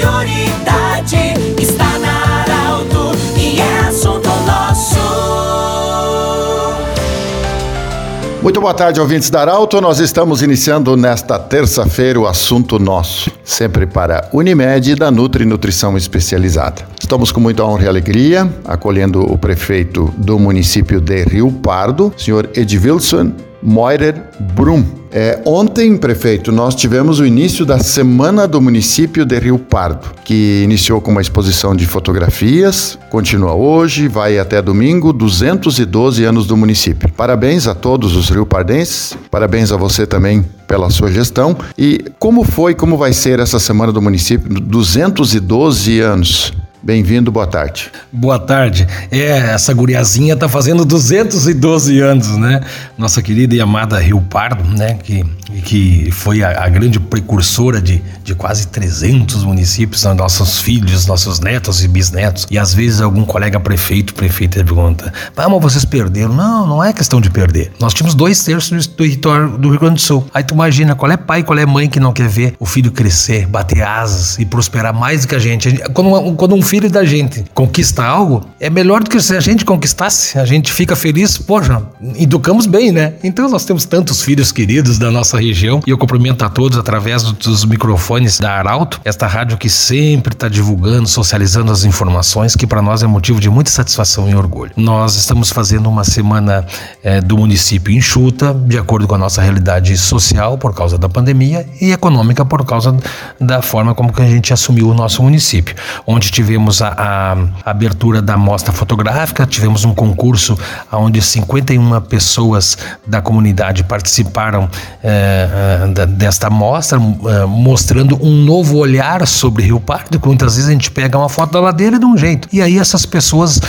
prioridade está na Arauto e é assunto nosso. Muito boa tarde, ouvintes da Arauto. Nós estamos iniciando nesta terça-feira o assunto nosso, sempre para Unimed e da Nutri Nutrição Especializada. Estamos com muita honra e alegria acolhendo o prefeito do município de Rio Pardo, senhor Edvilson Moirer Brum. É, ontem, prefeito, nós tivemos o início da Semana do Município de Rio Pardo, que iniciou com uma exposição de fotografias, continua hoje, vai até domingo, 212 anos do município. Parabéns a todos os riopardenses, parabéns a você também pela sua gestão. E como foi, como vai ser essa Semana do Município, 212 anos? Bem-vindo, boa tarde. Boa tarde. É, essa guriazinha tá fazendo 212 anos, né? Nossa querida e amada Rio Pardo, né? Que, que foi a, a grande precursora de, de quase 300 municípios, né? nossos filhos, nossos netos e bisnetos. E às vezes algum colega prefeito, prefeita pergunta: Ah, mas vocês perderam? Não, não é questão de perder. Nós tínhamos dois terços do território do Rio Grande do Sul. Aí tu imagina qual é pai, qual é mãe que não quer ver o filho crescer, bater asas e prosperar mais do que a gente. Quando, quando um filho da gente conquista algo, é melhor do que se a gente conquistasse. A gente fica feliz, poxa, educamos bem, né? Então nós temos tantos filhos queridos da nossa região e eu cumprimento a todos através dos microfones da Arauto, esta rádio que sempre está divulgando, socializando as informações, que para nós é motivo de muita satisfação e orgulho. Nós estamos fazendo uma semana é, do município enxuta, de acordo com a nossa realidade social por causa da pandemia e econômica por causa da forma como que a gente assumiu o nosso município, onde tivemos tivemos a, a, abertura da mostra fotográfica, tivemos um concurso onde 51 pessoas da comunidade participaram é, é, desta mostra, é, mostrando um novo olhar sobre Rio Pardo, que muitas vezes a gente pega uma foto da ladeira de um jeito. E aí essas pessoas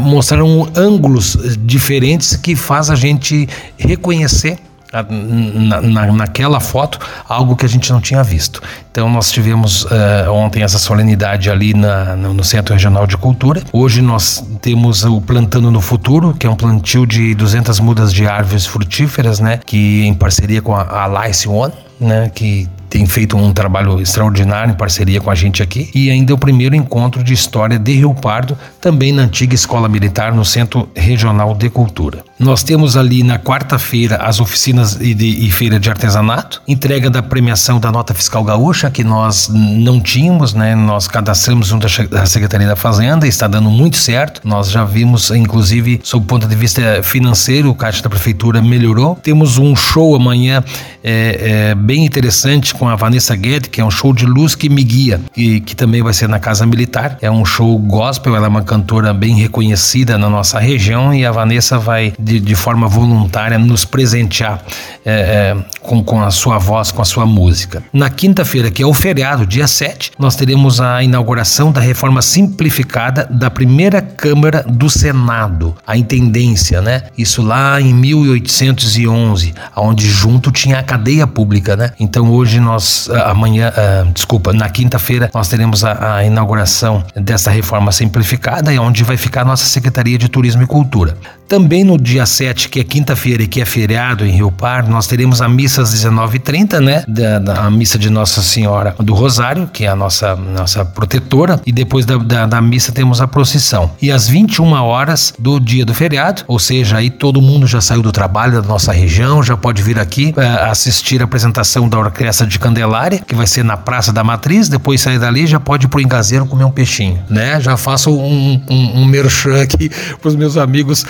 mostraram ângulos diferentes que faz a gente reconhecer na, na, naquela foto algo que a gente não tinha visto. Então nós tivemos uh, ontem essa solenidade ali na, no Centro Regional de Cultura. Hoje nós temos o Plantando no Futuro, que é um plantio de 200 mudas de árvores frutíferas, né? Que em parceria com a, a Lice One, né? Que tem feito um trabalho extraordinário em parceria com a gente aqui. E ainda o primeiro encontro de história de Rio Pardo, também na antiga Escola Militar, no Centro Regional de Cultura. Nós temos ali na quarta-feira as oficinas e, de, e feira de artesanato, entrega da premiação da nota fiscal gaúcha, que nós não tínhamos, né? Nós cadastramos junto à Secretaria da Fazenda, está dando muito certo. Nós já vimos, inclusive, sob o ponto de vista financeiro, o caixa da prefeitura melhorou. Temos um show amanhã é, é, bem interessante com a Vanessa Guedes, que é um show de luz que me guia, e que também vai ser na Casa Militar. É um show gospel, ela é uma cantora bem reconhecida na nossa região e a Vanessa vai, de, de forma voluntária, nos presentear é, é, com, com a sua voz, com a sua música. Na quinta-feira, que é o feriado, dia 7, nós teremos a inauguração da reforma simplificada da primeira Câmara do Senado, a intendência, né? Isso lá em 1811, onde junto tinha a cadeia pública, né? Então hoje nós amanhã, uh, desculpa, na quinta-feira nós teremos a, a, inauguração dessa reforma simplificada, onde vai ficar a nossa Secretaria de Turismo e Cultura. Também no dia 7, que é quinta-feira e que é feriado em Rio Par, nós teremos a missa às 19h30, né? Da, da, a missa de Nossa Senhora do Rosário, que é a nossa, nossa protetora, e depois da, da, da missa temos a procissão. E às 21 horas do dia do feriado, ou seja, aí todo mundo já saiu do trabalho da nossa região, já pode vir aqui uh, assistir a apresentação da Orquestra de Candelária, que vai ser na Praça da Matriz, depois sair dali já pode ir pro Engazeiro comer um peixinho, né? Já faço um, um, um merchan aqui pros meus amigos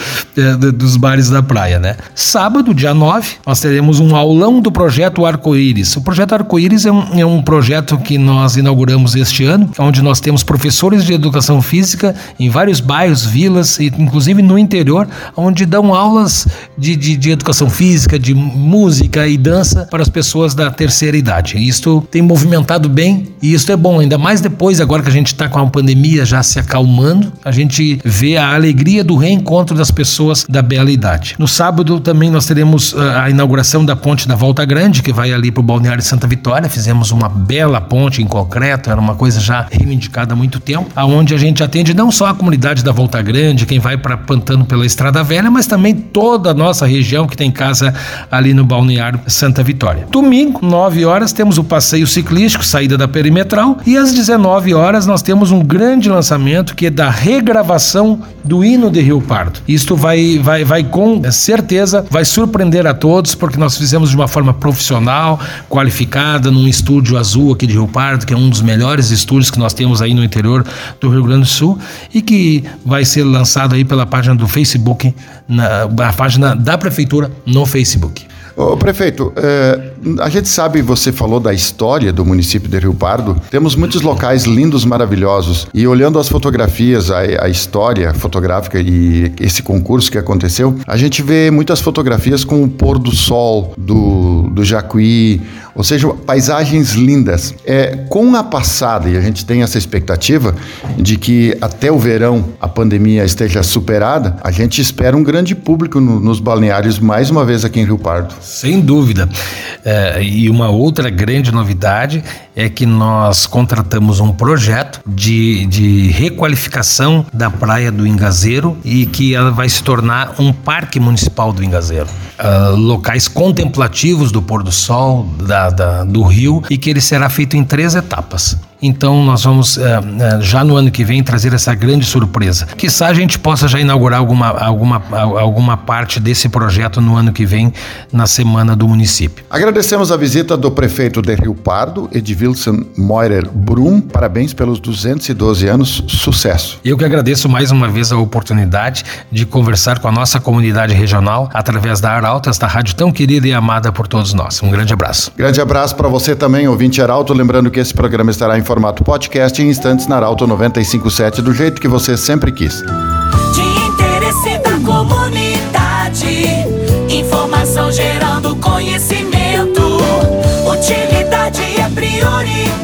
dos bares da praia, né? Sábado, dia 9, nós teremos um aulão do projeto Arco-Íris. O projeto Arco-Íris é, um, é um projeto que nós inauguramos este ano, onde nós temos professores de educação física em vários bairros, vilas e inclusive no interior, onde dão aulas de, de, de educação física, de música e dança para as pessoas da terceira idade. Isto tem movimentado bem e isso é bom, ainda mais depois, agora que a gente está com a pandemia já se acalmando, a gente vê a alegria do reencontro das pessoas da bela idade. No sábado também nós teremos ah, a inauguração da ponte da Volta Grande, que vai ali para o Balneário Santa Vitória. Fizemos uma bela ponte em concreto, era uma coisa já reivindicada há muito tempo, aonde a gente atende não só a comunidade da Volta Grande, quem vai para Pantano pela Estrada Velha, mas também toda a nossa região que tem casa ali no Balneário Santa Vitória. Domingo, 9 horas, temos o passeio ciclístico, saída da perimetral, e às 19 horas nós temos um grande lançamento que é da regravação do hino de Rio Pardo. Isto vai, vai, vai com certeza, vai surpreender a todos, porque nós fizemos de uma forma profissional, qualificada, num estúdio azul aqui de Rio Pardo, que é um dos melhores estúdios que nós temos aí no interior do Rio Grande do Sul, e que vai ser lançado aí pela página do Facebook, na a página da Prefeitura no Facebook. Ô, prefeito, é, a gente sabe, você falou da história do município de Rio Pardo. Temos muitos locais lindos, maravilhosos. E olhando as fotografias, a, a história fotográfica e esse concurso que aconteceu, a gente vê muitas fotografias com o pôr do sol do, do Jacuí, ou seja, paisagens lindas. É, com a passada, e a gente tem essa expectativa de que até o verão a pandemia esteja superada, a gente espera um grande público no, nos balneários mais uma vez aqui em Rio Pardo. Sem dúvida. É, e uma outra grande novidade é que nós contratamos um projeto de, de requalificação da praia do Ingazeiro e que ela vai se tornar um parque municipal do Ingazeiro. Uh, locais contemplativos do pôr do sol, da, da, do rio, e que ele será feito em três etapas. Então nós vamos uh, uh, já no ano que vem trazer essa grande surpresa. Quizá a gente possa já inaugurar alguma, alguma, alguma parte desse projeto no ano que vem, na semana do município. Agradecemos a visita do prefeito de Rio Pardo, Edvilson Moirer Brum. Parabéns pelos 212 anos. Sucesso. Eu que agradeço mais uma vez a oportunidade de conversar com a nossa comunidade regional através da Arauto, esta rádio tão querida e amada por todos nós. Um grande abraço. Grande abraço para você também, ouvinte Arauto. Lembrando que esse programa estará em formato podcast em instantes na Arauto 957, do jeito que você sempre quis. De interesse da comunidade, informação gerando conhecimento. Utilidade é prioridade.